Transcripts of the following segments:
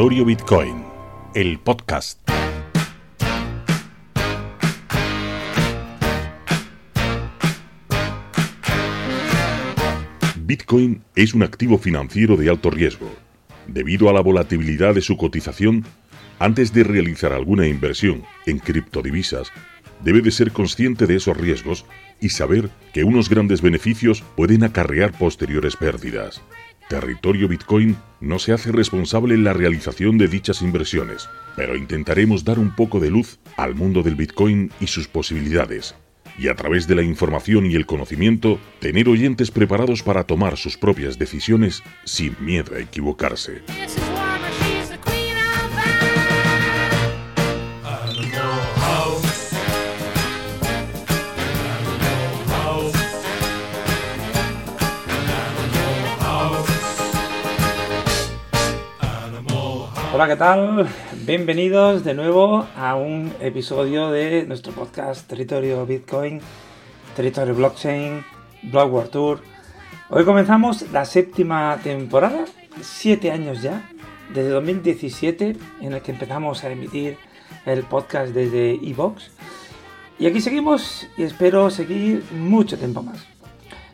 Bitcoin, el podcast. Bitcoin es un activo financiero de alto riesgo. Debido a la volatilidad de su cotización, antes de realizar alguna inversión en criptodivisas, debe de ser consciente de esos riesgos y saber que unos grandes beneficios pueden acarrear posteriores pérdidas. Territorio Bitcoin no se hace responsable en la realización de dichas inversiones, pero intentaremos dar un poco de luz al mundo del Bitcoin y sus posibilidades, y a través de la información y el conocimiento, tener oyentes preparados para tomar sus propias decisiones sin miedo a equivocarse. Hola, ¿qué tal? Bienvenidos de nuevo a un episodio de nuestro podcast Territorio Bitcoin, Territorio Blockchain, Blog World Tour. Hoy comenzamos la séptima temporada, siete años ya, desde 2017, en el que empezamos a emitir el podcast desde Evox. Y aquí seguimos y espero seguir mucho tiempo más.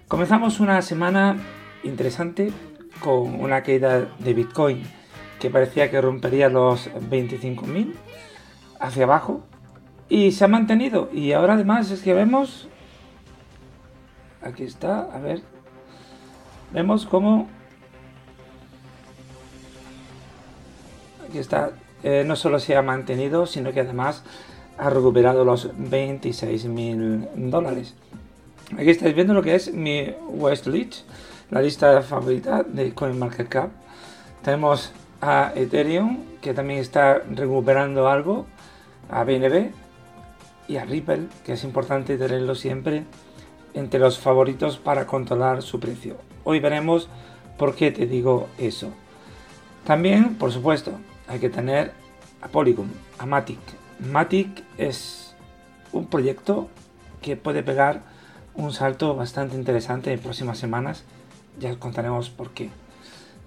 Comenzamos una semana interesante con una caída de Bitcoin que parecía que rompería los 25.000 hacia abajo y se ha mantenido. Y ahora además es que vemos aquí está a ver vemos cómo aquí está eh, no solo se ha mantenido sino que además ha recuperado los 26.000 dólares. Aquí estáis viendo lo que es mi West la lista favorita de CoinMarketCap. Tenemos a Ethereum, que también está recuperando algo, a BNB y a Ripple, que es importante tenerlo siempre entre los favoritos para controlar su precio. Hoy veremos por qué te digo eso. También, por supuesto, hay que tener a Polygon, a Matic. Matic es un proyecto que puede pegar un salto bastante interesante en próximas semanas. Ya os contaremos por qué.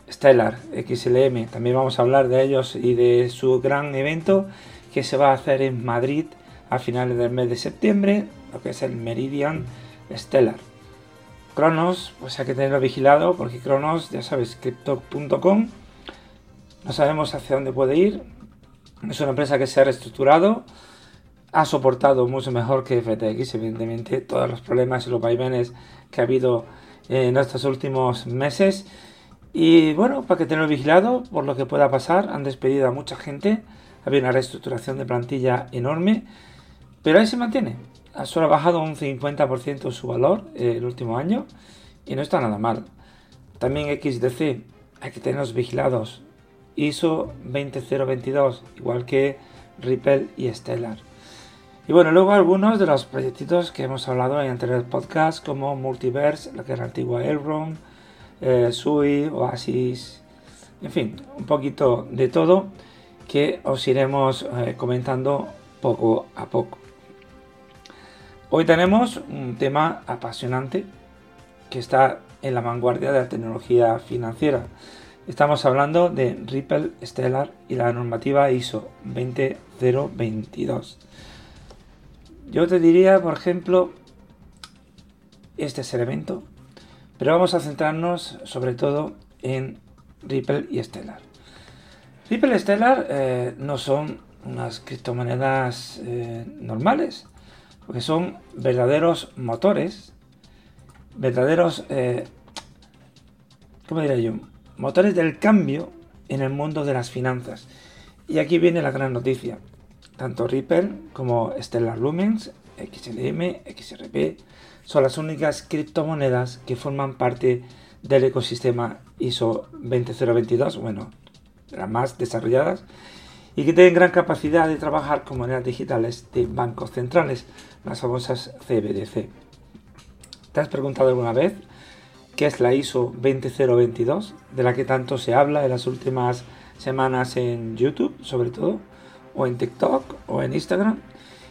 Stellar XLM, también vamos a hablar de ellos y de su gran evento que se va a hacer en Madrid a finales del mes de septiembre, lo que es el Meridian Stellar. Cronos, pues hay que tenerlo vigilado porque Cronos, ya sabes, crypto.com, no sabemos hacia dónde puede ir. Es una empresa que se ha reestructurado, ha soportado mucho mejor que FTX, evidentemente, todos los problemas y los vaivenes que ha habido en estos últimos meses y bueno, para que tenerlo vigilado por lo que pueda pasar, han despedido a mucha gente, había una reestructuración de plantilla enorme, pero ahí se mantiene. Solo ha bajado un 50% su valor eh, el último año y no está nada mal. También XDC, hay que tenerlos vigilados. ISO 20022, igual que Ripple y Stellar. Y bueno, luego algunos de los proyectitos que hemos hablado en anteriores podcasts, como Multiverse, la que era antigua Elrond, eh, Sui, Oasis, en fin, un poquito de todo que os iremos eh, comentando poco a poco. Hoy tenemos un tema apasionante que está en la vanguardia de la tecnología financiera. Estamos hablando de Ripple Stellar y la normativa ISO 20022. Yo te diría, por ejemplo, este es el evento pero vamos a centrarnos sobre todo en Ripple y Stellar. Ripple y Stellar eh, no son unas criptomonedas eh, normales, porque son verdaderos motores, verdaderos, eh, ¿cómo diría yo? Motores del cambio en el mundo de las finanzas. Y aquí viene la gran noticia. Tanto Ripple como Stellar Lumens, XLM, XRP, son las únicas criptomonedas que forman parte del ecosistema ISO 20022, bueno, las más desarrolladas, y que tienen gran capacidad de trabajar con monedas digitales de bancos centrales, las famosas CBDC. ¿Te has preguntado alguna vez qué es la ISO 20022, de la que tanto se habla en las últimas semanas en YouTube, sobre todo, o en TikTok o en Instagram?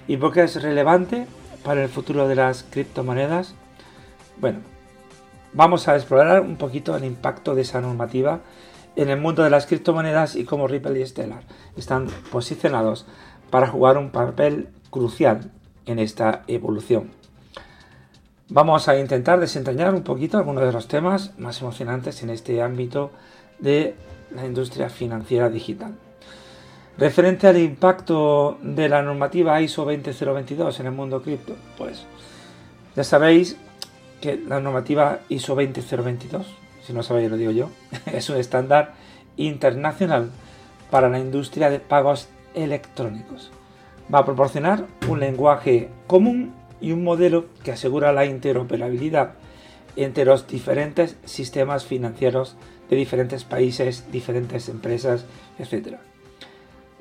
¿Y por qué es relevante para el futuro de las criptomonedas? Bueno, vamos a explorar un poquito el impacto de esa normativa en el mundo de las criptomonedas y cómo Ripple y Stellar están posicionados para jugar un papel crucial en esta evolución. Vamos a intentar desentrañar un poquito algunos de los temas más emocionantes en este ámbito de la industria financiera digital. Referente al impacto de la normativa ISO 20022 en el mundo cripto, pues ya sabéis que la normativa ISO 20022, si no sabéis lo digo yo, es un estándar internacional para la industria de pagos electrónicos. Va a proporcionar un lenguaje común y un modelo que asegura la interoperabilidad entre los diferentes sistemas financieros de diferentes países, diferentes empresas, etc.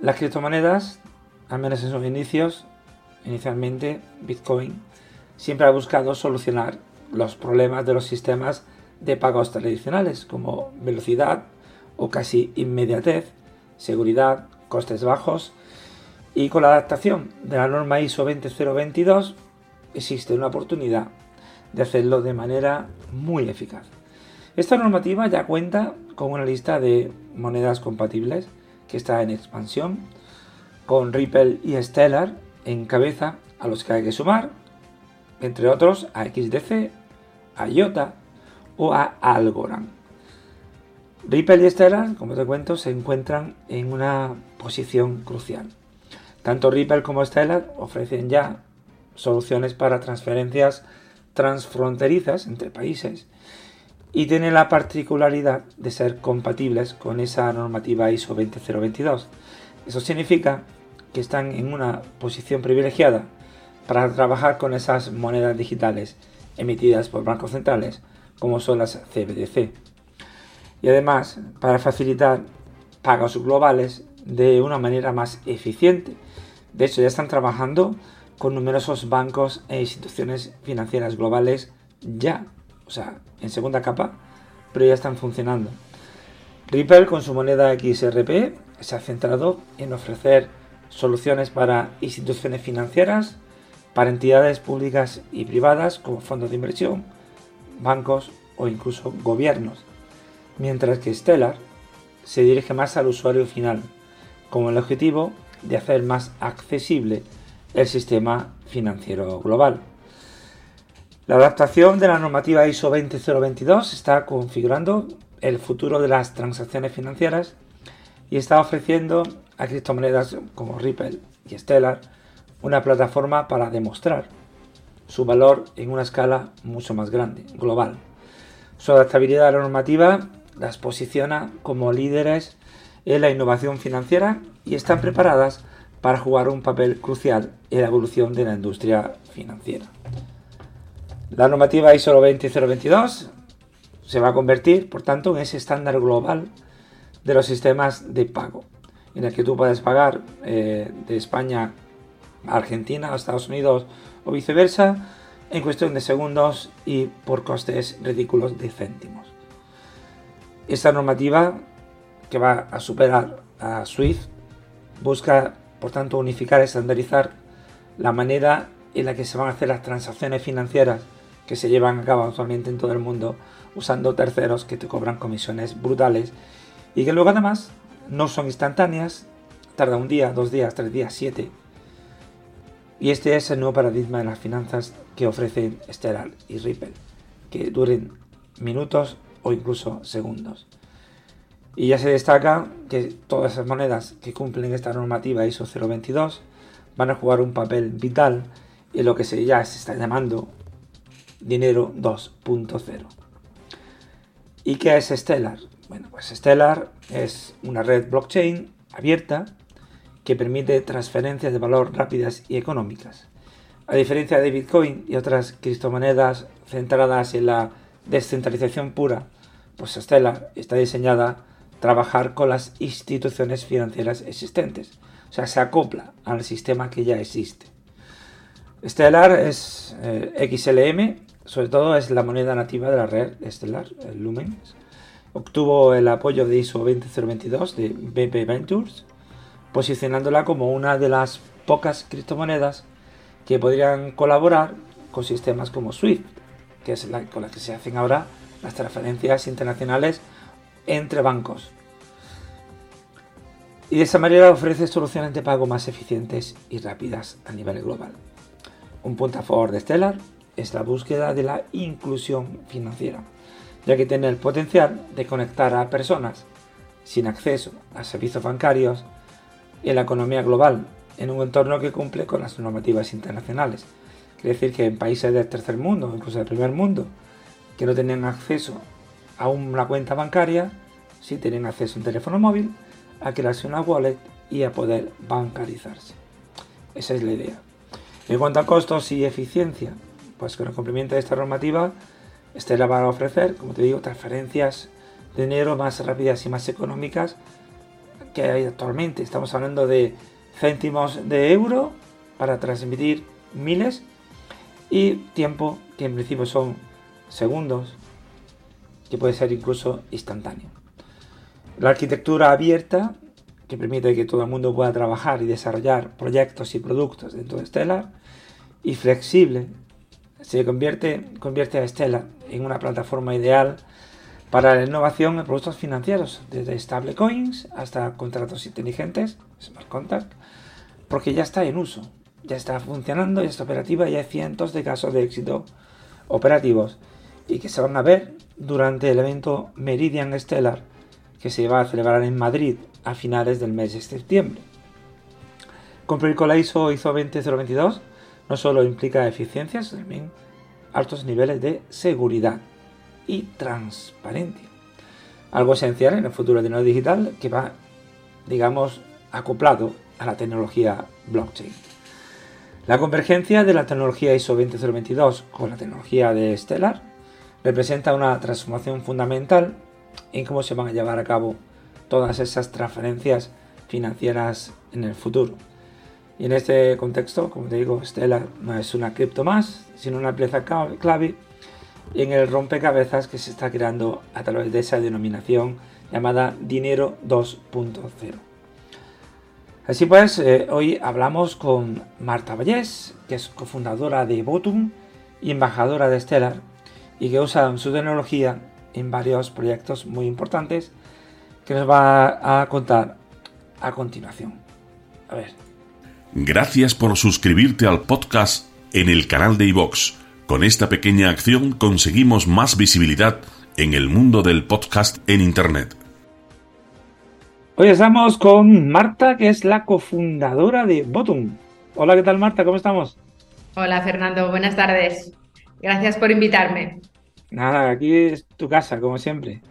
Las criptomonedas, al menos en sus inicios, inicialmente Bitcoin, siempre ha buscado solucionar los problemas de los sistemas de pagos tradicionales como velocidad o casi inmediatez, seguridad, costes bajos y con la adaptación de la norma ISO 20022 existe una oportunidad de hacerlo de manera muy eficaz. Esta normativa ya cuenta con una lista de monedas compatibles que está en expansión, con Ripple y Stellar en cabeza a los que hay que sumar, entre otros a XDC, a IOTA o a Algorand. Ripple y Stellar, como te cuento, se encuentran en una posición crucial. Tanto Ripple como Stellar ofrecen ya soluciones para transferencias transfronterizas entre países y tienen la particularidad de ser compatibles con esa normativa ISO 20022. Eso significa que están en una posición privilegiada para trabajar con esas monedas digitales emitidas por bancos centrales como son las CBDC. Y además para facilitar pagos globales de una manera más eficiente. De hecho ya están trabajando con numerosos bancos e instituciones financieras globales ya, o sea, en segunda capa, pero ya están funcionando. Ripple con su moneda XRP se ha centrado en ofrecer soluciones para instituciones financieras, para entidades públicas y privadas como fondos de inversión, bancos o incluso gobiernos, mientras que Stellar se dirige más al usuario final, con el objetivo de hacer más accesible el sistema financiero global. La adaptación de la normativa ISO 20022 está configurando el futuro de las transacciones financieras y está ofreciendo a criptomonedas como Ripple y Stellar una plataforma para demostrar su valor en una escala mucho más grande, global. Su adaptabilidad a la normativa las posiciona como líderes en la innovación financiera y están preparadas para jugar un papel crucial en la evolución de la industria financiera. La normativa ISO 20022 se va a convertir, por tanto, en ese estándar global de los sistemas de pago, en el que tú puedes pagar eh, de España a Argentina, a Estados Unidos o viceversa, en cuestión de segundos y por costes ridículos de céntimos. Esta normativa, que va a superar a SWIFT, busca por tanto, unificar, estandarizar la manera en la que se van a hacer las transacciones financieras que se llevan a cabo actualmente en todo el mundo usando terceros que te cobran comisiones brutales y que luego además no son instantáneas, tarda un día, dos días, tres días, siete. Y este es el nuevo paradigma de las finanzas que ofrecen Stellar y Ripple, que duren minutos o incluso segundos. Y ya se destaca que todas esas monedas que cumplen esta normativa ISO 022 van a jugar un papel vital en lo que se, ya se está llamando dinero 2.0. ¿Y qué es Stellar? Bueno, pues Stellar es una red blockchain abierta que permite transferencias de valor rápidas y económicas. A diferencia de Bitcoin y otras criptomonedas centradas en la descentralización pura, pues Stellar está diseñada trabajar con las instituciones financieras existentes. O sea, se acopla al sistema que ya existe. Stellar es eh, XLM, sobre todo es la moneda nativa de la red Stellar, el Lumen. Obtuvo el apoyo de ISO 20022 de BP Ventures, posicionándola como una de las pocas criptomonedas que podrían colaborar con sistemas como SWIFT, que es la con la que se hacen ahora las transferencias internacionales entre bancos y de esa manera ofrece soluciones de pago más eficientes y rápidas a nivel global. Un punto a favor de Stellar es la búsqueda de la inclusión financiera, ya que tiene el potencial de conectar a personas sin acceso a servicios bancarios en la economía global en un entorno que cumple con las normativas internacionales. Quiere decir que en países del tercer mundo, incluso del primer mundo, que no tenían acceso a una cuenta bancaria, sí tienen acceso a un teléfono móvil, a crearse una wallet y a poder bancarizarse. Esa es la idea. En cuanto a costos y eficiencia, pues con el cumplimiento de esta normativa, Estela va a ofrecer, como te digo, transferencias de dinero más rápidas y más económicas que hay actualmente. Estamos hablando de céntimos de euro para transmitir miles y tiempo que en principio son segundos, que puede ser incluso instantáneo. La arquitectura abierta, que permite que todo el mundo pueda trabajar y desarrollar proyectos y productos dentro de Stellar, y flexible, se convierte, convierte a Stellar en una plataforma ideal para la innovación en productos financieros, desde stablecoins hasta contratos inteligentes, smart contract, porque ya está en uso, ya está funcionando, ya está operativa y hay cientos de casos de éxito operativos y que se van a ver durante el evento Meridian Stellar que se va a celebrar en Madrid a finales del mes de septiembre. Cumplir con la ISO ISO 20022 no solo implica eficiencia, sino también altos niveles de seguridad y transparencia. Algo esencial en el futuro de dinero digital que va, digamos, acoplado a la tecnología blockchain. La convergencia de la tecnología ISO 20022 con la tecnología de Stellar representa una transformación fundamental en cómo se van a llevar a cabo todas esas transferencias financieras en el futuro. Y en este contexto, como te digo, Stellar no es una cripto más, sino una pieza clave en el rompecabezas que se está creando a través de esa denominación llamada Dinero 2.0. Así pues, eh, hoy hablamos con Marta Vallés, que es cofundadora de Botum y embajadora de Stellar, y que usa su tecnología en varios proyectos muy importantes que nos va a contar a continuación. A ver. Gracias por suscribirte al podcast en el canal de iVox. Con esta pequeña acción conseguimos más visibilidad en el mundo del podcast en Internet. Hoy estamos con Marta, que es la cofundadora de Bottom. Hola, ¿qué tal Marta? ¿Cómo estamos? Hola Fernando, buenas tardes. Gracias por invitarme. Nada, aquí es tu casa, como siempre.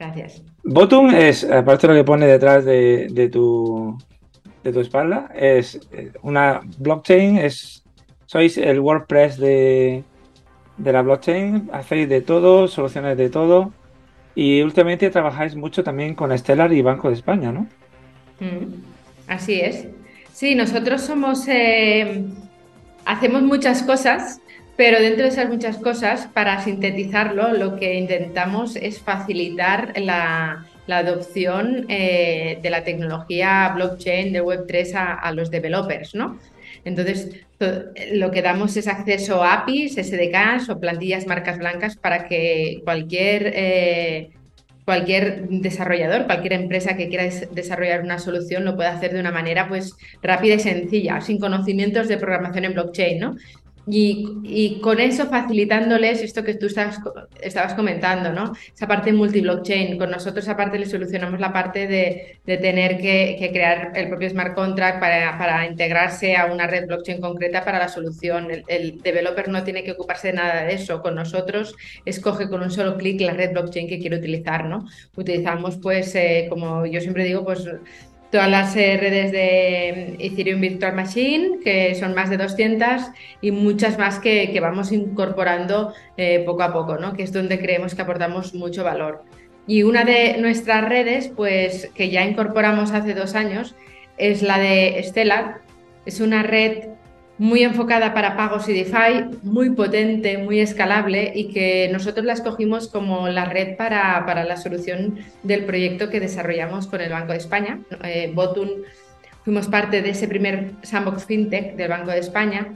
Gracias. Bottom es, aparte de lo que pone detrás de, tu, de tu espalda, es eh, una blockchain, es sois el WordPress de, de la blockchain, hacéis de todo, soluciones de todo. Y últimamente trabajáis mucho también con Stellar y Banco de España, ¿no? Mm, así es. Sí, nosotros somos. Eh, hacemos muchas cosas pero dentro de esas muchas cosas, para sintetizarlo, lo que intentamos es facilitar la, adopción eh, de la tecnología blockchain de Web3 a, los developers, ¿no? Entonces, lo que damos es acceso a APIs, SDKs o plantillas marcas blancas para que cualquier, eh, cualquier desarrollador, cualquier empresa que quiera desarrollar una solución lo pueda hacer de una manera pues rápida y sencilla, sin conocimientos de programación en blockchain, ¿no? Y, con eso facilitándoles esto que tú estabas, comentando, ¿no? Esa parte multi-blockchain. Con nosotros, aparte, le solucionamos la parte de, tener que, crear el propio smart contract para, integrarse a una red blockchain concreta para la solución. El, developer no tiene que ocuparse de nada de eso. Con nosotros, escoge con un solo clic la red blockchain que quiere utilizar, ¿no? Utilizamos, pues, eh, como yo siempre digo, pues todas las eh, redes de Ethereum Virtual Machine, que son más de 200, y muchas más que, vamos incorporando eh, poco a poco, ¿no? que es donde creemos que aportamos mucho valor. Y una de nuestras redes, pues que ya incorporamos hace dos años, es la de Stellar. Es una red muy enfocada para pagos y DeFi, muy potente, muy escalable y que nosotros la escogimos como la red para, para la solución del proyecto que desarrollamos con el Banco de España. Eh, Botun fuimos parte de ese primer sandbox fintech del Banco de España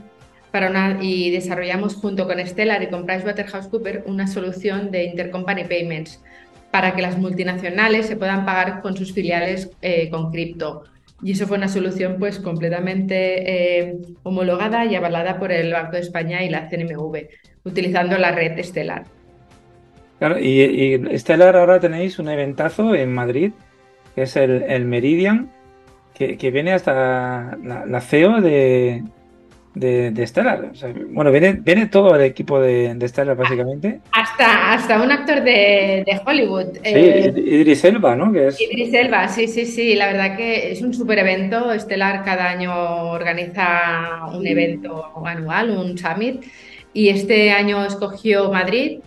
para una, y desarrollamos junto con Stellar y con PricewaterhouseCoopers una solución de intercompany payments para que las multinacionales se puedan pagar con sus filiales eh, con cripto. Y eso fue una solución pues completamente eh, homologada y avalada por el Banco de España y la CNMV, utilizando la red Estelar. Claro, y, Stellar ahora tenéis un eventazo en Madrid, que es el, Meridian, que, viene hasta la, CEO de, de, Stellar. bueno, viene, viene todo el equipo de, de Stellar, básicamente. Hasta, hasta un actor de, Hollywood. Sí, eh, Idris Elba, ¿no? Que es... Idris Elba, sí, sí, sí. La verdad que es un super evento. Stellar cada año organiza un evento anual, un summit. Y este año escogió Madrid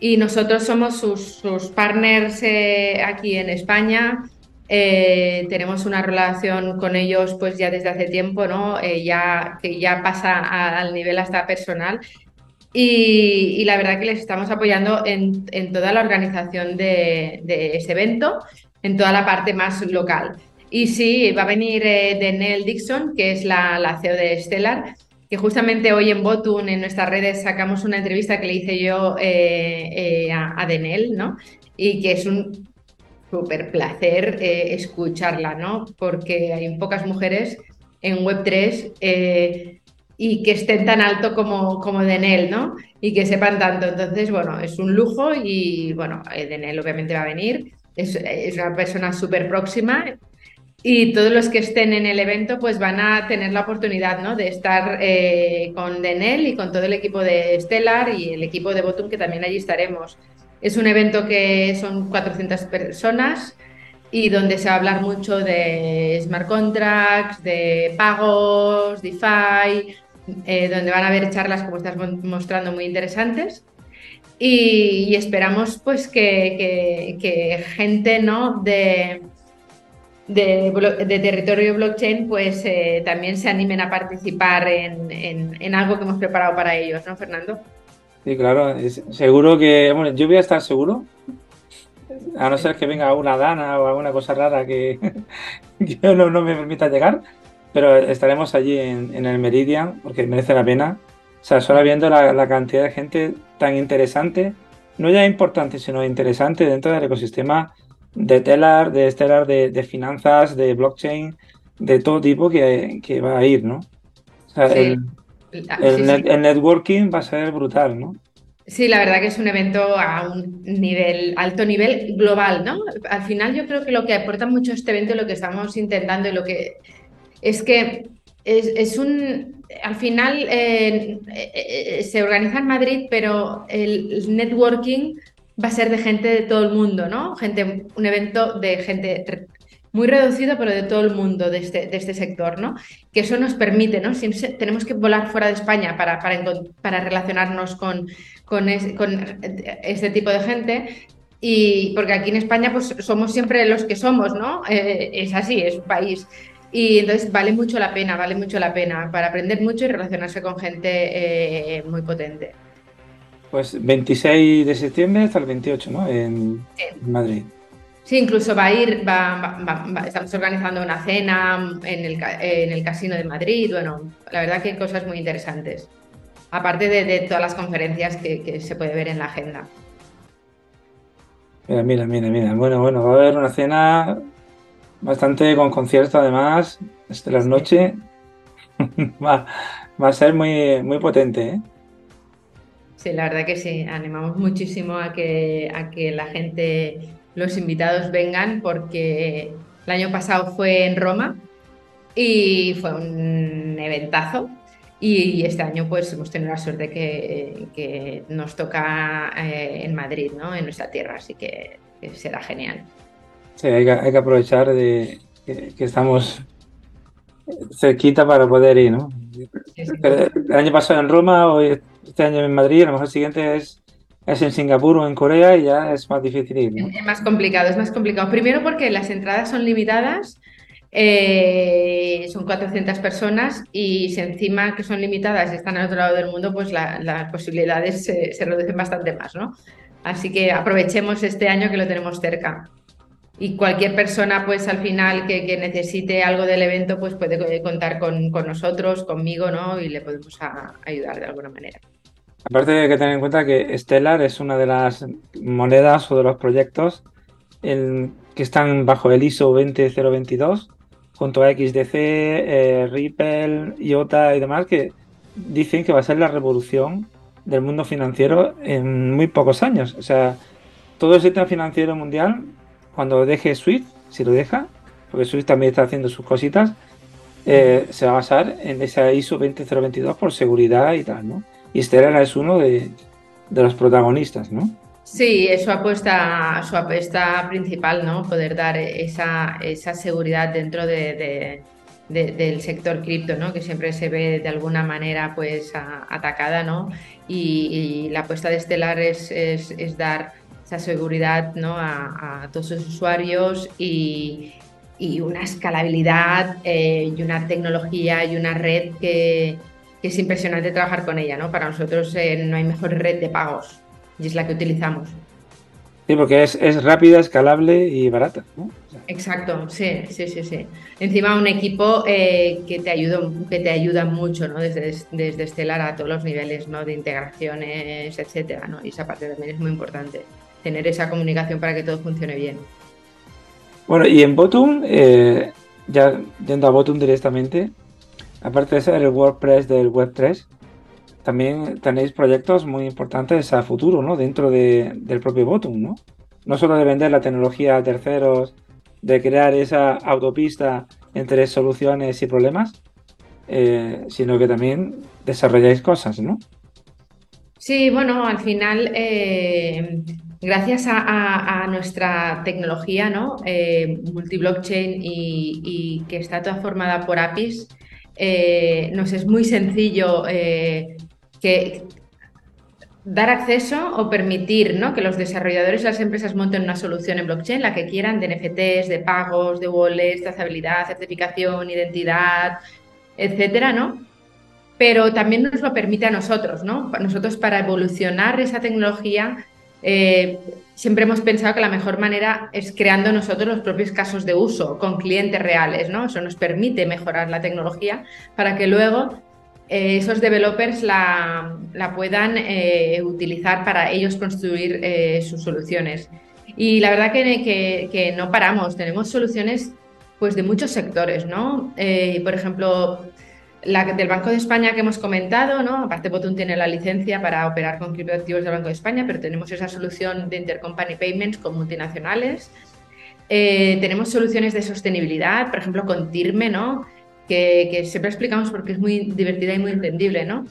y nosotros somos sus, partners eh, aquí en España. Eh, tenemos una relación con ellos pues ya desde hace tiempo, ¿no? Eh, ya, que ya pasa al nivel hasta personal. Y, la verdad que les estamos apoyando en, toda la organización de, ese evento, en toda la parte más local. Y sí, va a venir Denel Dixon, que es la, la CEO de Stellar, que justamente hoy en Botun, en nuestras redes, sacamos una entrevista que le hice yo eh, eh, a, Denel, ¿no? Y que es un súper placer eh, escucharla, ¿no? Porque hay pocas mujeres en Web3 y que estén tan alto como, como Denel, ¿no? Y que sepan tanto. Entonces, bueno, es un lujo y, bueno, Denel obviamente va a venir. Es, una persona súper próxima y todos los que estén en el evento pues van a tener la oportunidad ¿no? de estar eh, con Denel y con todo el equipo de Stellar y el equipo de Botum que también allí estaremos. Es un evento que son 400 personas y donde se va a hablar mucho de smart contracts, de pagos, DeFi, eh, donde van a haber charlas como estás mostrando muy interesantes. Y, esperamos pues que, gente ¿no? de, de, territorio blockchain, pues eh, también se animen a participar en, algo que hemos preparado para ellos, ¿no, Fernando? Sí, claro, seguro que, bueno, yo voy a estar seguro, a no ser que venga una dana o alguna cosa rara que, no, me permita llegar, pero estaremos allí en, el Meridian porque merece la pena. O sea, solo viendo la, la cantidad de gente tan interesante, no ya importante, sino interesante dentro del ecosistema de Telar, de Stellar, de, finanzas, de blockchain, de todo tipo que, va a ir, ¿no? O sea, el, networking va a ser brutal, ¿no? Sí, la verdad que es un evento a un nivel, alto nivel global, ¿no? Al final yo creo que lo que aporta mucho este evento, lo que estamos intentando y lo que es que es, un, al final eh, eh, se organiza en Madrid, pero el networking va a ser de gente de todo el mundo, ¿no? Gente, un evento de gente muy reducido, pero de todo el mundo de este, de este sector, ¿no? Que eso nos permite, ¿no? Si tenemos que volar fuera de España para, para, para relacionarnos con, con, este tipo de gente. Y porque aquí en España, pues somos siempre los que somos, ¿no? Eh, es así, es un país. Y entonces vale mucho la pena, vale mucho la pena para aprender mucho y relacionarse con gente eh, muy potente. Pues 26 de septiembre hasta el 28, ¿no? En, Madrid. Sí, incluso va a ir, va, estamos organizando una cena en el, en el, Casino de Madrid. Bueno, la verdad que hay cosas muy interesantes. Aparte de, todas las conferencias que, se puede ver en la agenda. Mira, mira, mira, mira. Bueno, bueno, va a haber una cena bastante con concierto además, de las noches. va, va a ser muy, muy potente, ¿eh? Sí, la verdad que sí, animamos muchísimo a que, a que la gente, los invitados vengan porque el año pasado fue en Roma y fue un eventazo y este año pues hemos tenido la suerte que, que nos toca eh, en Madrid, ¿no? en nuestra tierra, así que, será genial. Sí, hay que, hay que aprovechar de que, estamos cerquita para poder ir, ¿no? El año pasado en Roma, hoy este año en Madrid, a lo mejor el siguiente es, es en Singapur o en Corea y ya es más difícil ir. Es más complicado, es más complicado. Primero porque las entradas son limitadas, eh, son 400 personas y si encima que son limitadas y están al otro lado del mundo, pues las posibilidades se, reducen bastante más, ¿no? Así que aprovechemos este año que lo tenemos cerca y cualquier persona pues al final que, necesite algo del evento pues puede contar con, nosotros, conmigo, ¿no? Y le podemos ayudar de alguna manera. Aparte hay que tener en cuenta que Stellar es una de las monedas o de los proyectos que están bajo el ISO 20022 junto a XDC, eh, Ripple, IOTA y demás que dicen que va a ser la revolución del mundo financiero en muy pocos años. O sea, todo el sistema financiero mundial, cuando deje SWIFT, si lo deja, porque SWIFT también está haciendo sus cositas, eh, se va a basar en esa ISO 20022 por seguridad y tal, ¿no? Y Stellar es uno de, los protagonistas, ¿no? Sí, es su apuesta, su apuesta principal, ¿no? Poder dar esa, esa seguridad dentro de del sector cripto, ¿no? que siempre se ve de alguna manera pues atacada, ¿no? Y, la apuesta de Estelar es, es, dar esa seguridad ¿no? a, todos sus usuarios y, y una escalabilidad eh, y una tecnología y una red que, que, es impresionante trabajar con ella. ¿no? Para nosotros eh, no hay mejor red de pagos y es la que utilizamos. Sí, porque es, es rápida, escalable y barata. ¿no? Exacto, sí, sí, sí, sí. Encima un equipo eh, que, te ayuda, que te ayuda mucho, ¿no? Desde, desde Estelar a todos los niveles, ¿no? De integraciones, etcétera, ¿no? Y esa parte también es muy importante, tener esa comunicación para que todo funcione bien. Bueno, y en Bottom, eh, ya yendo a Bottom directamente, aparte de ser el WordPress del Web3, también tenéis proyectos muy importantes a futuro, ¿no? Dentro del propio Bottom, ¿no? No solo de vender la tecnología a terceros, de crear esa autopista entre soluciones y problemas, eh, sino que también desarrolláis cosas, ¿no? Sí, bueno, al final, eh, gracias a, nuestra tecnología, ¿no? Eh, multiblockchain y, que está toda formada por APIs, nos es muy sencillo que dar acceso o permitir que los desarrolladores y las empresas monten una solución en blockchain, la que quieran, de NFTs, de pagos, de wallets, trazabilidad, certificación, identidad, etcétera, ¿no? Pero también nos lo permite a nosotros, ¿no? Nosotros para evolucionar esa tecnología eh, siempre hemos pensado que la mejor manera es creando nosotros los propios casos de uso con clientes reales, ¿no? Eso nos permite mejorar la tecnología para que luego eh, esos developers la, puedan eh, utilizar para ellos construir eh, sus soluciones. Y la verdad que, no paramos, tenemos soluciones pues, de muchos sectores, ¿no? por ejemplo, la del Banco de España que hemos comentado. Aparte, Botun tiene la licencia para operar con criptoactivos del Banco de España, pero tenemos esa solución de intercompany payments con multinacionales. tenemos soluciones de sostenibilidad, por ejemplo, con TIRME, ¿no? que, siempre explicamos porque es muy divertida y muy entendible, ¿no?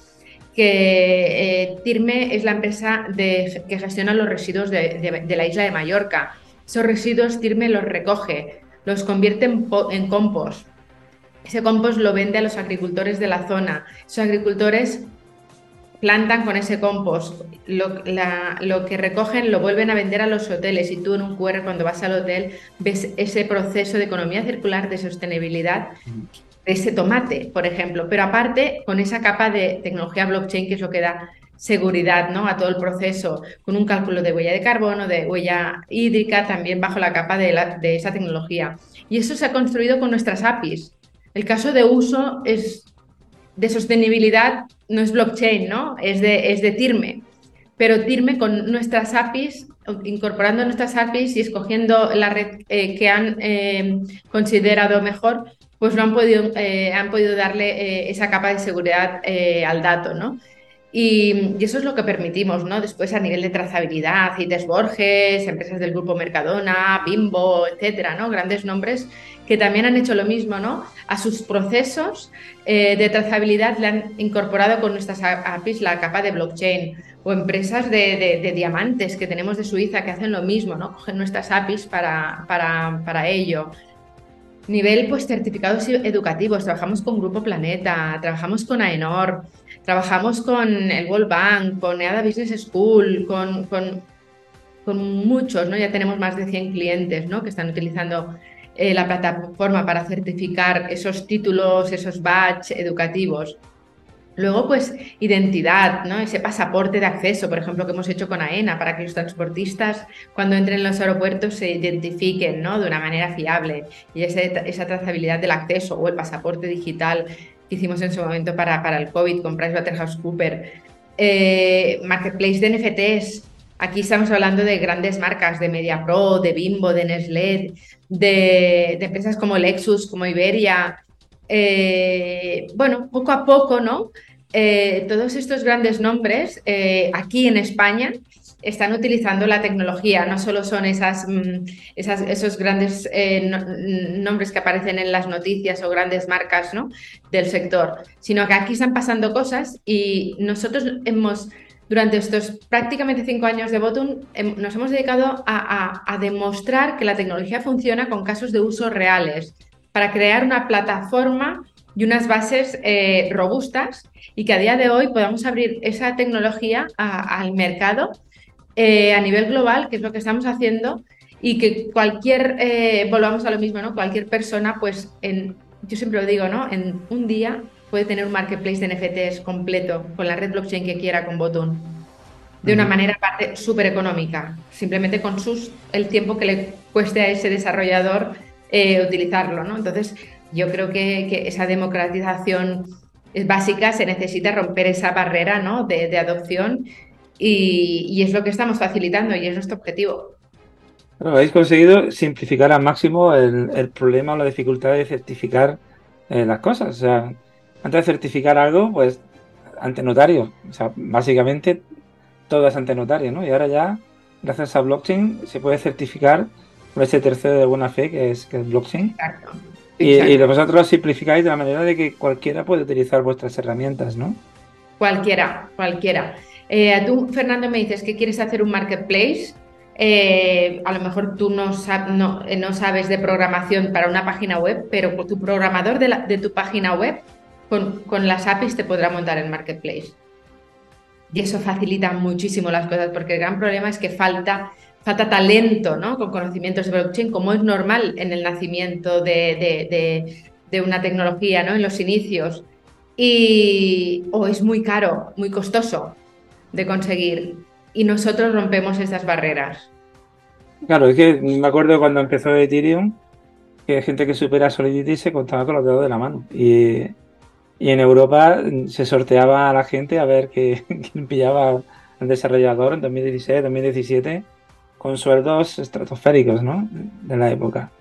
que eh, TIRME es la empresa que gestiona los residuos de, la isla de Mallorca. Esos residuos TIRME los recoge, los convierte en, compost. Ese compost lo vende a los agricultores de la zona. Esos agricultores plantan con ese compost. Lo, lo, que recogen lo vuelven a vender a los hoteles y tú en un QR cuando vas al hotel ves ese proceso de economía circular, de sostenibilidad ese tomate, por ejemplo, pero aparte con esa capa de tecnología blockchain que es lo que da seguridad ¿no? a todo el proceso, con un cálculo de huella de carbono, de huella hídrica, también bajo la capa de, de esa tecnología. Y eso se ha construido con nuestras APIs. El caso de uso es de sostenibilidad, no es blockchain, ¿no? Es de, es de TIRME. Pero TIRME con nuestras APIs, incorporando nuestras APIs y escogiendo la red eh, que han eh, considerado mejor, pues no han podido, eh, han podido darle eh, esa capa de seguridad eh, al dato, ¿no? Y, eso es lo que permitimos, ¿no? Después a nivel de trazabilidad, CITES Borges, empresas del grupo Mercadona, Bimbo, etcétera, ¿no? Grandes nombres que también han hecho lo mismo, ¿no? A sus procesos de trazabilidad le han incorporado con nuestras APIs la capa de blockchain o empresas de, diamantes que tenemos de Suiza que hacen lo mismo, ¿no? Cogen nuestras APIs para, para, para ello. Nivel, pues, certificados educativos. Trabajamos con Grupo Planeta, trabajamos con AENOR, trabajamos con el World Bank, con EADA Business School, con, con, muchos, ¿no? Ya tenemos más de 100 clientes, ¿no? Que están utilizando eh, la plataforma para certificar esos títulos, esos badges educativos. Luego, pues, identidad, ¿no? Ese pasaporte de acceso, por ejemplo, que hemos hecho con AENA, para que los transportistas, cuando entren en los aeropuertos, se identifiquen, ¿no? De una manera fiable. Y esa, trazabilidad del acceso o el pasaporte digital que hicimos en su momento para, para el COVID con PricewaterhouseCoopers. eh, marketplace de NFTs. Aquí estamos hablando de grandes marcas, de MediaPro, de Bimbo, de Nestlé, de, empresas como Lexus, como Iberia. Eh, bueno, poco a poco, ¿no? Eh, todos estos grandes nombres aquí en España están utilizando la tecnología, no solo son mm, esos grandes eh, nombres que aparecen en las noticias o grandes marcas ¿no? del sector, sino que aquí están pasando cosas y nosotros hemos, durante estos prácticamente cinco años de Bottom, nos hemos dedicado a, demostrar que la tecnología funciona con casos de uso reales, para crear una plataforma y unas bases eh, robustas y que a día de hoy podamos abrir esa tecnología al mercado eh, a nivel global, que es lo que estamos haciendo, y que cualquier, eh, volvamos a lo mismo, ¿no? Cualquier persona, pues, en, yo siempre lo digo, ¿no? En un día puede tener un marketplace de NFTs completo con la red blockchain que quiera con Botón. De una manera súper económica, simplemente con sus, el tiempo que le cueste a ese desarrollador eh, utilizarlo, ¿no? Entonces, yo creo que, esa democratización es básica, se necesita romper esa barrera ¿no? de, de adopción y, es lo que estamos facilitando y es nuestro objetivo. habéis conseguido simplificar al máximo el, problema o la dificultad de certificar eh, las cosas. O sea, antes de certificar algo, pues ante notario. O sea, básicamente todo es ante notario, ¿no? Y ahora ya, gracias a blockchain, se puede certificar por ese tercero de buena fe que es, que es blockchain. Exacto. Y, y vosotros lo simplificáis de la manera de que cualquiera puede utilizar vuestras herramientas, ¿no? Cualquiera, cualquiera. Eh, tú, Fernando, me dices que quieres hacer un marketplace. Eh, a lo mejor tú no, eh, no, sabes de programación para una página web, pero tu programador de, tu página web con, con, las APIs te podrá montar el marketplace. Y eso facilita muchísimo las cosas, porque el gran problema es que falta, falta talento ¿no? con conocimientos de blockchain, como es normal en el nacimiento de, de, una tecnología, ¿no? en los inicios. Y, o es muy caro, muy costoso de conseguir y nosotros rompemos esas barreras. Claro, es que me acuerdo cuando empezó Ethereum, que gente que supera Solidity se contaba con los dedos de la mano. Y, en Europa se sorteaba a la gente a ver quién pillaba al desarrollador en 2016, 2017, con sueldos estratosféricos, ¿no? De la época.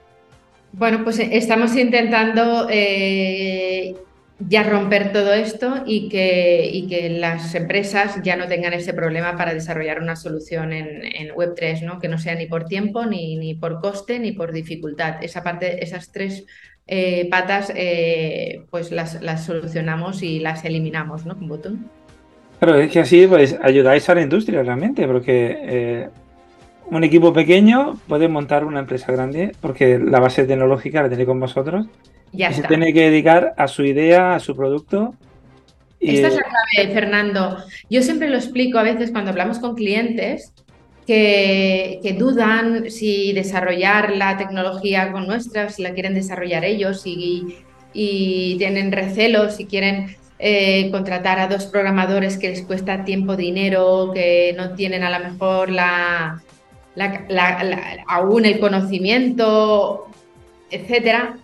Bueno, pues estamos intentando eh, ya romper todo esto y que, las empresas ya no tengan ese problema para desarrollar una solución en, Web3, ¿no? que no sea ni por tiempo, ni, ni, por coste, ni por dificultad. Esa parte, esas tres eh, patas eh, pues las, las, solucionamos y las eliminamos ¿no? con Botón. Claro, es que así pues, ayudáis a la industria realmente, porque eh, un equipo pequeño puede montar una empresa grande porque la base tecnológica la tiene con vosotros y se tiene que dedicar a su idea, a su producto. Esta es la clave, Fernando. Yo siempre lo explico a veces cuando hablamos con clientes que, dudan si desarrollar la tecnología con nuestra, si la quieren desarrollar ellos y, tienen recelos, si quieren eh, contratar a dos programadores que les cuesta tiempo, dinero, que no tienen a lo mejor la, aún el conocimiento, etcétera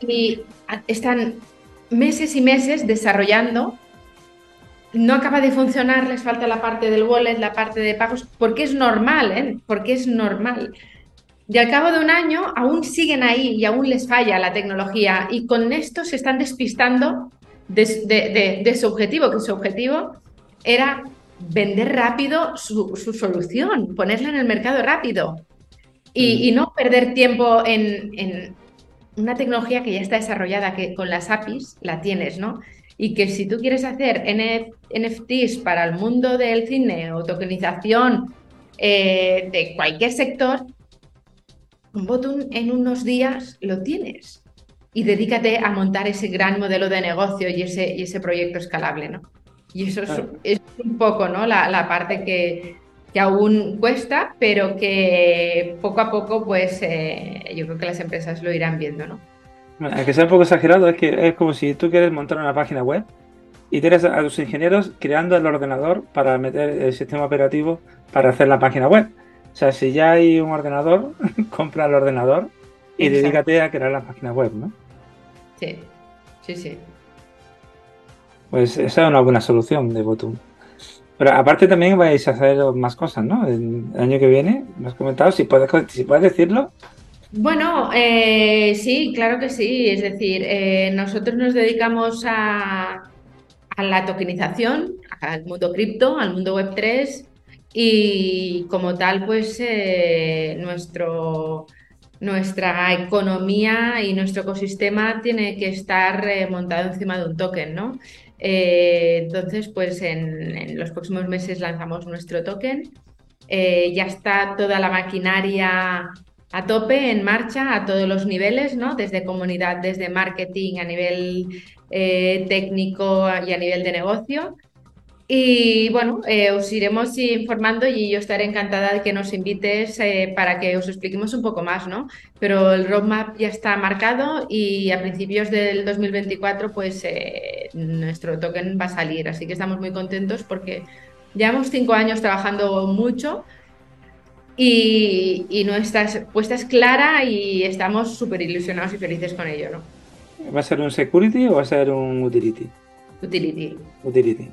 y están meses y meses desarrollando. No acaba de funcionar, les falta la parte del wallet, la parte de pagos, porque es normal, ¿eh? Porque es normal. Y al cabo de un año aún siguen ahí y aún les falla la tecnología y con esto se están despistando de, su objetivo, que su objetivo era vender rápido su, solución, ponerla en el mercado rápido y, mm. no perder tiempo en, una tecnología que ya está desarrollada, que con las APIs la tienes, ¿no? Y que si tú quieres hacer NFTs para el mundo del cine o tokenización eh, de cualquier sector, un botón en unos días lo tienes. Y dedícate a montar ese gran modelo de negocio y ese, y ese proyecto escalable, ¿no? Y eso es, un poco, ¿no? la parte que, que aún cuesta, pero que poco a poco, pues eh, yo creo que las empresas lo irán viendo, ¿no? Bueno, que sea un poco exagerado, es que es como si tú quieres montar una página web y tienes a tus ingenieros creando el ordenador para meter el sistema operativo para hacer la página web. O sea, si ya hay un ordenador, compra el ordenador y dedícate a crear la página web, ¿no? Sí, sí, sí. Pues esa es una buena solución de Bottom. Pero aparte también vais a hacer más cosas, ¿no? El, año que viene, me has comentado, si puedes, si puedes decirlo. Bueno, eh, sí, claro que sí. Es decir, eh, nosotros nos dedicamos a, la tokenización, al mundo cripto, al mundo web 3 y como tal, pues eh, nuestro, nuestra economía y nuestro ecosistema tiene que estar montado encima de un token, ¿no? Entonces, pues en, los próximos meses lanzamos nuestro token. Ya está toda la maquinaria a tope, en marcha, a todos los niveles, ¿no? Desde comunidad, desde marketing, a nivel eh, técnico y a nivel de negocio. Y bueno, eh, os iremos informando y yo estaré encantada de que nos invites eh, para que os expliquemos un poco más, ¿no? Pero el roadmap ya está marcado y a principios del 2024 pues eh, nuestro token va a salir, así que estamos muy contentos porque llevamos cinco años trabajando mucho y, y nuestra puesta es clara y estamos súper ilusionados y felices con ello, ¿no? ¿Va a ser un security o va a ser un utility? Utility. Utility.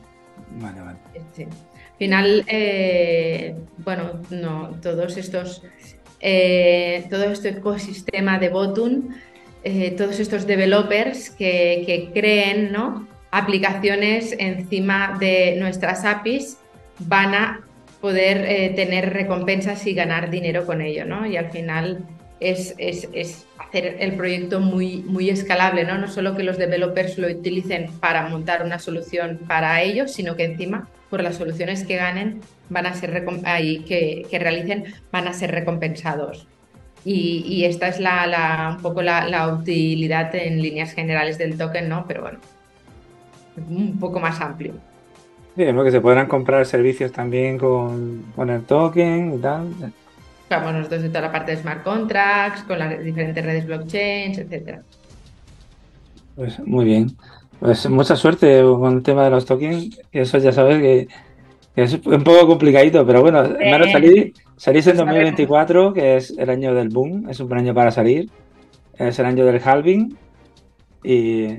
Vale, vale. Al final, eh, bueno, no, todos estos, eh, todo este ecosistema de Botun, eh, todos estos developers que, creen ¿no? aplicaciones encima de nuestras APIs van a poder tener recompensas y ganar dinero con ello, ¿no? Y al final es, es, es, hacer el proyecto muy, muy escalable, ¿no? No solo que los developers lo utilicen para montar una solución para ellos, sino que encima por las soluciones que ganen van a ser que, que, realicen van a ser recompensados. Y, y esta es la, la un poco la, la, utilidad en líneas generales del token, ¿no? Pero bueno, un poco más amplio. Bien, porque se podrán comprar servicios también con, con el token y tal. Vamos nosotros de toda la parte de smart contracts, con las diferentes redes blockchains, etcétera. Pues muy bien. Pues mucha suerte con el tema de los tokens, eso ya sabes que, es un poco complicadito, pero bueno, eh, salir, salís en 2024, que es el año del boom, es un buen año para salir, es el año del halving y...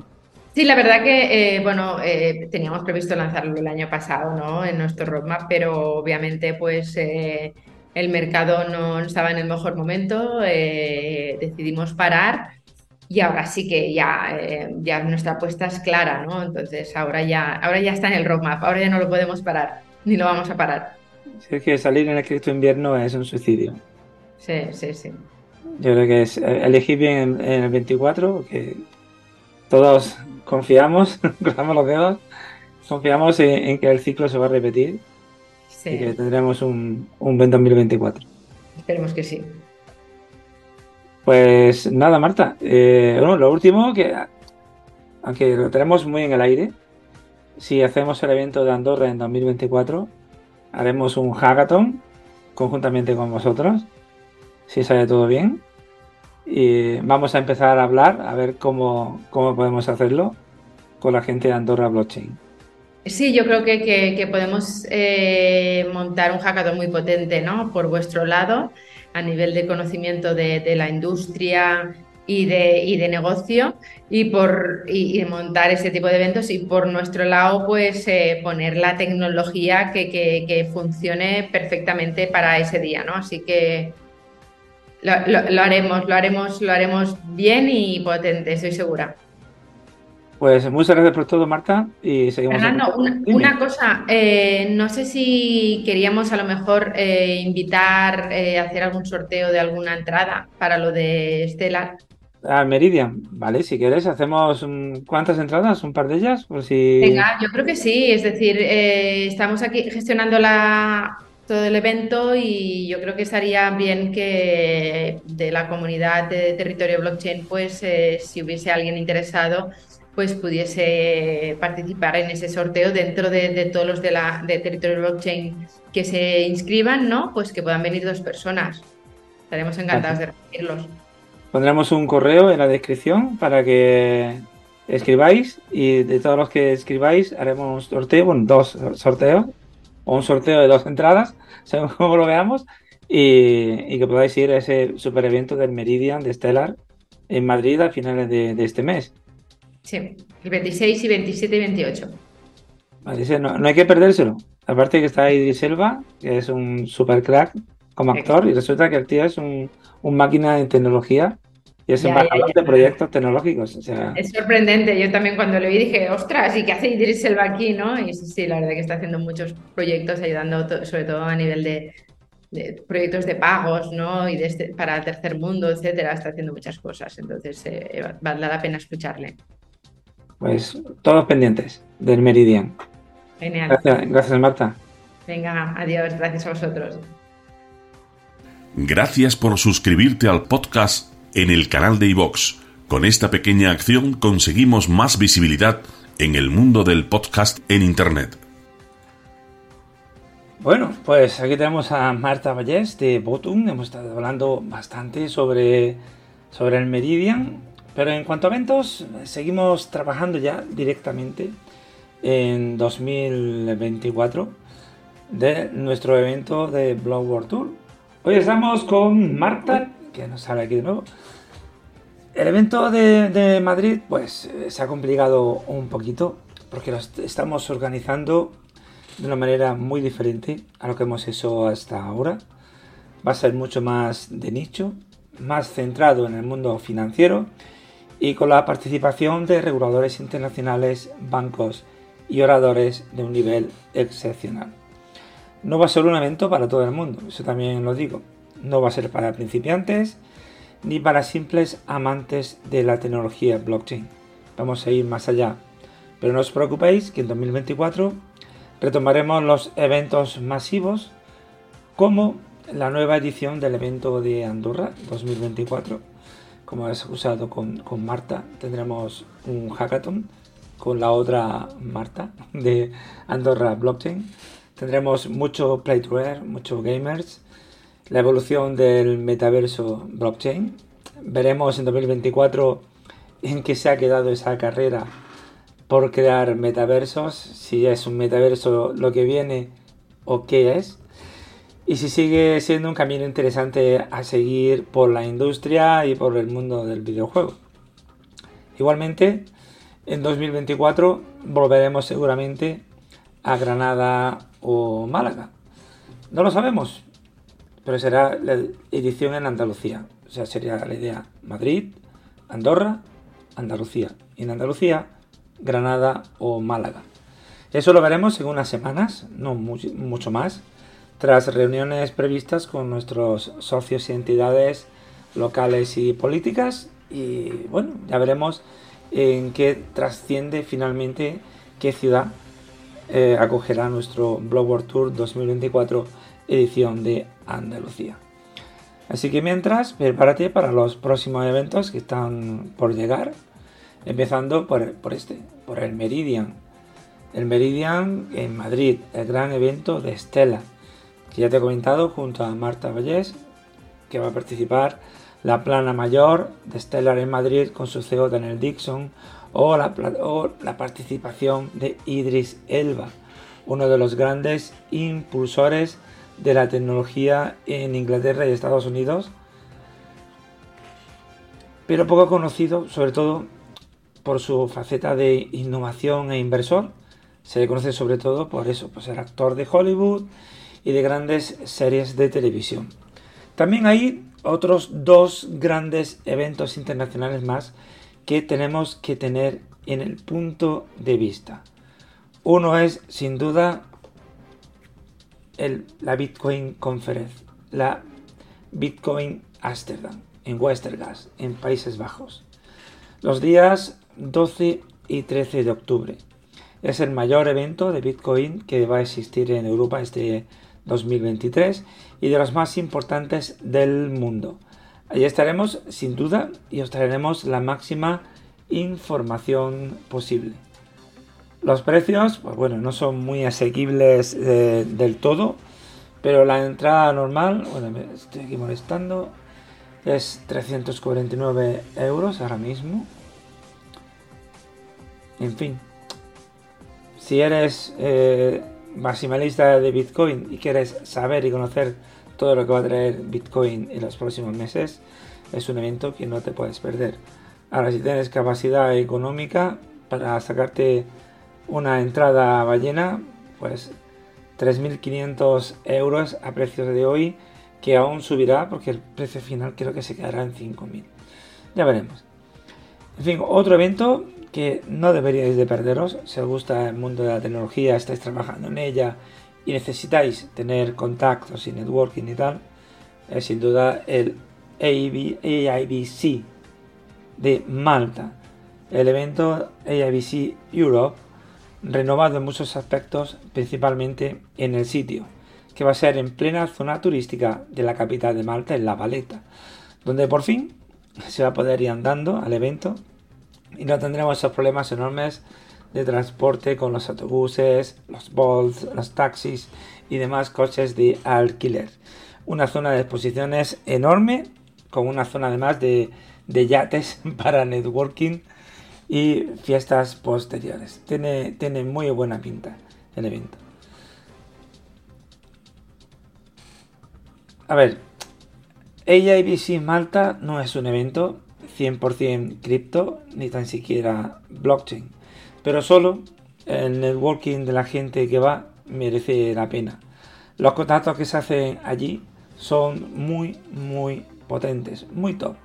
Sí, la verdad que, eh, bueno, eh, teníamos previsto lanzarlo el año pasado, ¿no? En nuestro roadmap, pero obviamente, pues... Eh, el mercado no estaba en el mejor momento, eh, decidimos parar y ahora sí que ya, eh, ya nuestra apuesta es clara, ¿no? Entonces ahora ya, ahora ya está en el roadmap, ahora ya no lo podemos parar, ni lo vamos a parar. es que salir en el cripto invierno es un suicidio. Sí, sí, sí. Yo creo que es eh, elegir bien en, el 24, que todos confiamos, cruzamos los dedos, confiamos en que el ciclo se va a repetir y que tendremos un, un buen 2024. Esperemos que sí. Pues nada, Marta. Eh, bueno, lo último, que aunque lo tenemos muy en el aire, si hacemos el evento de Andorra en 2024, haremos un hackathon conjuntamente con vosotros, si sale todo bien. Y vamos a empezar a hablar, a ver cómo, podemos hacerlo con la gente de Andorra Blockchain. Sí, yo creo que, podemos eh, montar un hackathon muy potente ¿no? por vuestro lado a nivel de conocimiento de, la industria y de, y de negocio y por y, montar ese tipo de eventos y por nuestro lado pues eh, poner la tecnología que, que, funcione perfectamente para ese día, ¿no? Así que lo, lo haremos, lo haremos, lo haremos bien y potente, estoy segura. Pues muchas gracias por todo, Marta. Y seguimos. Fernando, una, cosa, eh, no sé si queríamos a lo mejor eh, invitar, eh, hacer algún sorteo de alguna entrada para lo de Stellar. A Meridian, vale, si quieres, hacemos cuántas entradas, un par de ellas, por si. Venga, yo creo que sí, es decir, estamos aquí gestionando la, todo el evento y yo creo que estaría bien que de la comunidad de territorio blockchain, pues si hubiese alguien interesado, pues pudiese participar en ese sorteo dentro de, todos los de la de territorio blockchain que se inscriban, ¿no? Pues que puedan venir dos personas. Estaremos encantados de recibirlos. Pondremos un correo en la descripción para que escribáis y de todos los que escribáis haremos un sorteo, bueno, dos sorteos o un sorteo de dos entradas, según como lo veamos, y, que podáis ir a ese super evento del Meridian de Stellar en Madrid a finales de este mes. Sí, el 26 y 27 y 28. Vale, no, hay que perdérselo. Aparte que está Idris Elba, que es un super crack como actor, y resulta que el tío es un, máquina de tecnología y es embajador de proyectos tecnológicos. Es sorprendente. Yo también cuando lo vi dije, ostras, ¿y qué hace Idris Elba aquí? ¿no? Y sí, sí, la verdad que está haciendo muchos proyectos ayudando, sobre todo a nivel de, proyectos de pagos, ¿no? Y de este, para tercer mundo, etcétera. Está haciendo muchas cosas. Entonces, eh, vale la pena escucharle. Pues todos pendientes del Meridian. Genial. Gracias, Marta. Venga, adiós, gracias a vosotros. Gracias por suscribirte al podcast en el canal de iVox. Con esta pequeña acción conseguimos más visibilidad en el mundo del podcast en Internet. Bueno, pues aquí tenemos a Marta Vallés de Botum. Hemos estado hablando bastante sobre, sobre el Meridian, pero en cuanto a eventos, seguimos trabajando ya directamente en 2024 de nuestro evento de Blog World Tour. Hoy estamos con Marta, que nos sale aquí de nuevo. El evento de, Madrid, pues se ha complicado un poquito porque lo estamos organizando de una manera muy diferente a lo que hemos hecho hasta ahora. Va a ser mucho más de nicho, más centrado en el mundo financiero y con la participación de reguladores internacionales, bancos y oradores de un nivel excepcional. No va a ser un evento para todo el mundo, eso también lo digo. No va a ser para principiantes ni para simples amantes de la tecnología blockchain. Vamos a ir más allá. Pero no os preocupéis que en 2024 retomaremos los eventos masivos como la nueva edición del evento de Andorra 2024. Como has usado con, con Marta, tendremos un hackathon con la otra Marta de Andorra Blockchain. Tendremos mucho play to muchos gamers, la evolución del metaverso blockchain. Veremos en 2024 en qué se ha quedado esa carrera por crear metaversos, si es un metaverso lo que viene o qué es, y si sigue siendo un camino interesante a seguir por la industria y por el mundo del videojuego. Igualmente, en 2024 volveremos seguramente a Granada o Málaga. No lo sabemos, pero será la edición en Andalucía. O sea, sería la idea Madrid, Andorra, Andalucía. Y en Andalucía, Granada o Málaga. Eso lo veremos en unas semanas, no mucho más, tras reuniones previstas con nuestros socios y entidades locales y políticas. Y bueno, ya veremos en qué trasciende finalmente qué ciudad eh, acogerá nuestro Blogger Tour 2024 edición de Andalucía. Así que mientras, prepárate para los próximos eventos que están por llegar, empezando por, por este, por el Meridian. El Meridian en Madrid, el gran evento de Estela, que ya te he comentado junto a Marta Vallés, que va a participar la plana mayor de Stellar en Madrid con su CEO Daniel Dixon o la, la participación de Idris Elba, uno de los grandes impulsores de la tecnología en Inglaterra y Estados Unidos, pero poco conocido sobre todo por su faceta de innovación e inversor. Se le conoce sobre todo por eso, por ser actor de Hollywood y de grandes series de televisión. También hay otros dos grandes eventos internacionales más que tenemos que tener en el punto de vista. Uno es, sin duda, la Bitcoin Conference, la Bitcoin Amsterdam, en Westergas, en Países Bajos. Los días 12 y 13 de octubre. Es el mayor evento de Bitcoin que va a existir en Europa este 2023 y de los más importantes del mundo. Allí estaremos sin duda y os traeremos la máxima información posible. Los precios, pues bueno, no son muy asequibles eh, del todo, pero la entrada normal, bueno, me estoy aquí molestando, es 349 euros ahora mismo. En fin, si eres eh, maximalista de Bitcoin y quieres saber y conocer todo lo que va a traer Bitcoin en los próximos meses, es un evento que no te puedes perder. Ahora, si tienes capacidad económica para sacarte una entrada ballena, pues 3.500 euros a precios de hoy, que aún subirá porque el precio final creo que se quedará en 5.000. Ya veremos. En fin, otro evento que no deberíais de perderos, si os gusta el mundo de la tecnología, estáis trabajando en ella y necesitáis tener contactos y networking y tal, es sin duda el AIBC de Malta, el evento AIBC Europe, renovado en muchos aspectos, principalmente en el sitio, que va a ser en plena zona turística de la capital de Malta, en La Valeta, donde por fin se va a poder ir andando al evento y no tendremos esos problemas enormes de transporte con los autobuses, los bolts, los taxis y demás coches de alquiler. Una zona de exposiciones enorme, con una zona además de, de yates para networking y fiestas posteriores. Tiene, tiene muy buena pinta el evento. A ver, AIBC Malta no es un evento 100% cripto ni tan siquiera blockchain, pero solo el networking de la gente que va merece la pena. Los contactos que se hacen allí son muy, muy potentes, muy top.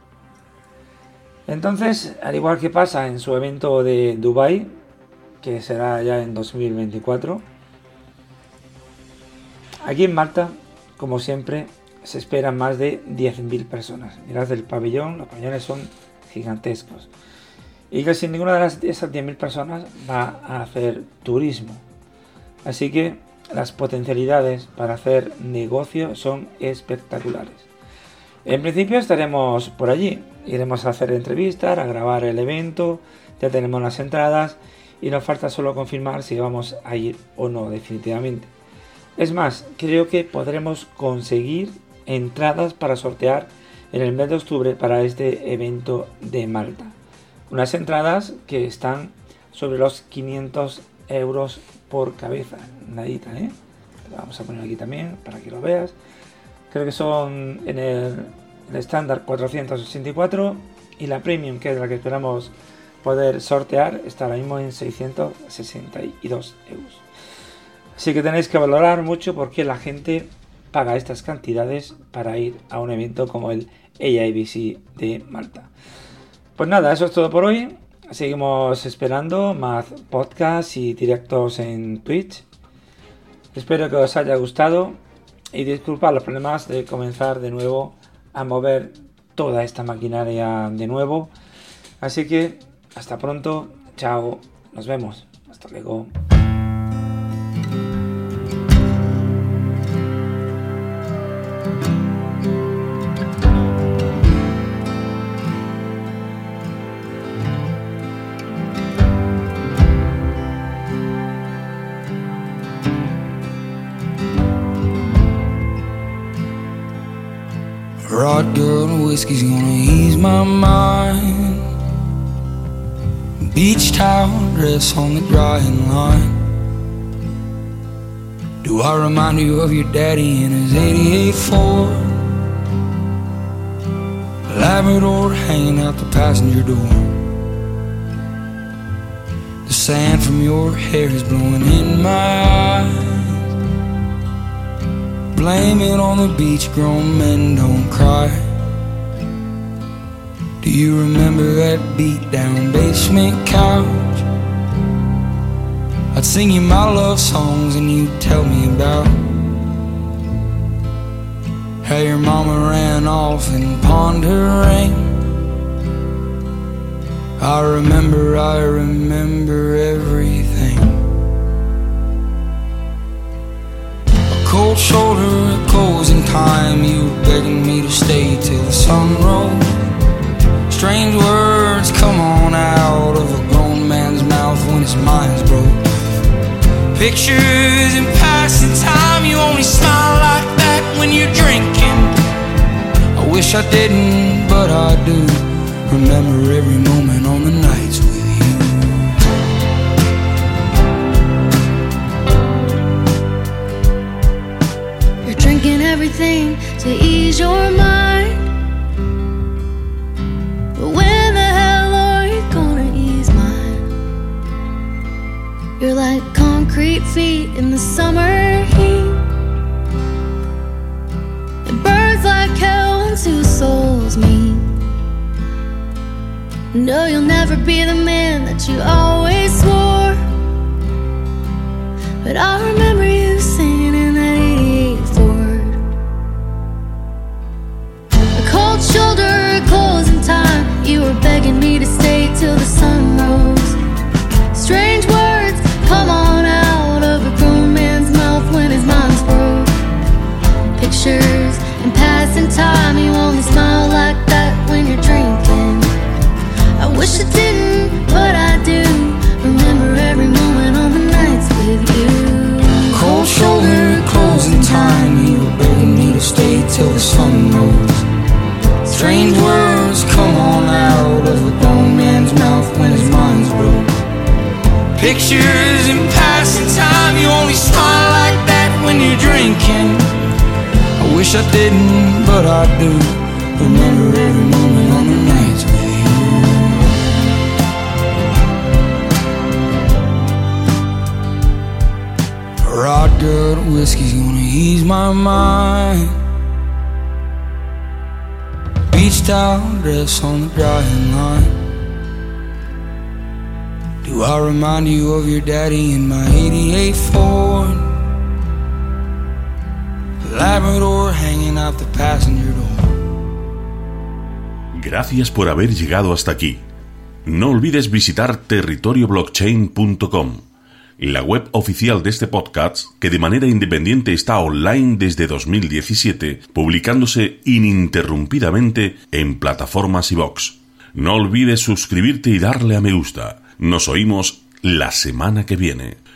Entonces, al igual que pasa en su evento de Dubai, que será ya en 2024, aquí en Malta, como siempre, se esperan más de 10.000 personas. Mirad el pabellón, los pabellones son gigantescos. Y casi ninguna de, esas 10.000 personas va a hacer turismo. Así que las potencialidades para hacer negocio son espectaculares. En principio estaremos por allí, iremos a hacer entrevistas, a grabar el evento, ya tenemos las entradas y nos falta solo confirmar si vamos a ir o no definitivamente. Es más, creo que podremos conseguir entradas para sortear en el mes de octubre para este evento de Malta. Unas entradas que están sobre los 500 euros por cabeza. Nadita, ¿eh? vamos a poner aquí también para que lo veas. Creo que son en el, estándar 464 y la premium, que es la que esperamos poder sortear, está ahora mismo en 662 euros. Así que tenéis que valorar mucho porque la gente paga estas cantidades para ir a un evento como el AIBC de Malta. Pues nada, eso es todo por hoy. Seguimos esperando más podcasts y directos en Twitch. Espero que os haya gustado y disculpad los problemas de comenzar de nuevo a mover toda esta maquinaria de nuevo. Así que hasta pronto, chao, nos vemos, hasta luego. Whiskey's gonna ease my mind. Beach towel dress on the drying line. Do I remind you of your daddy in his 88 Ford? Labrador hanging out the passenger door. The sand from your hair is blowing in my eyes. Blame it on the beach, grown men don't cry. Do you remember that beat down basement couch? I'd sing you my love songs and you'd tell me about how your mama ran off and pawned her ring. I remember, I remember everything. A cold shoulder, a closing time, you begging me to stay till the sun rose. Strange words come on out of a grown man's mouth when his mind's broke. Pictures and passing time, you only smile like that when you're drinking. I wish I didn't, but I do. Remember every moment on the nights with you. You're drinking everything to ease your mind. You're like concrete feet in the summer heat. It burns like hell when two souls meet. No, you'll never be the man that you always swore. But I remember you singing in that 88 Ford. A cold shoulder, closing time. You were begging me to stay till the sun rose. Strange Do I remind you of your daddy in my 88 Ford? Labrador hanging the passenger door. Gracias por haber llegado hasta aquí. No olvides visitar territorioblockchain.com, la web oficial de este podcast que de manera independiente está online desde 2017, publicándose ininterrumpidamente en plataformas y box. No olvides suscribirte y darle a me gusta. Nos oímos la semana que viene.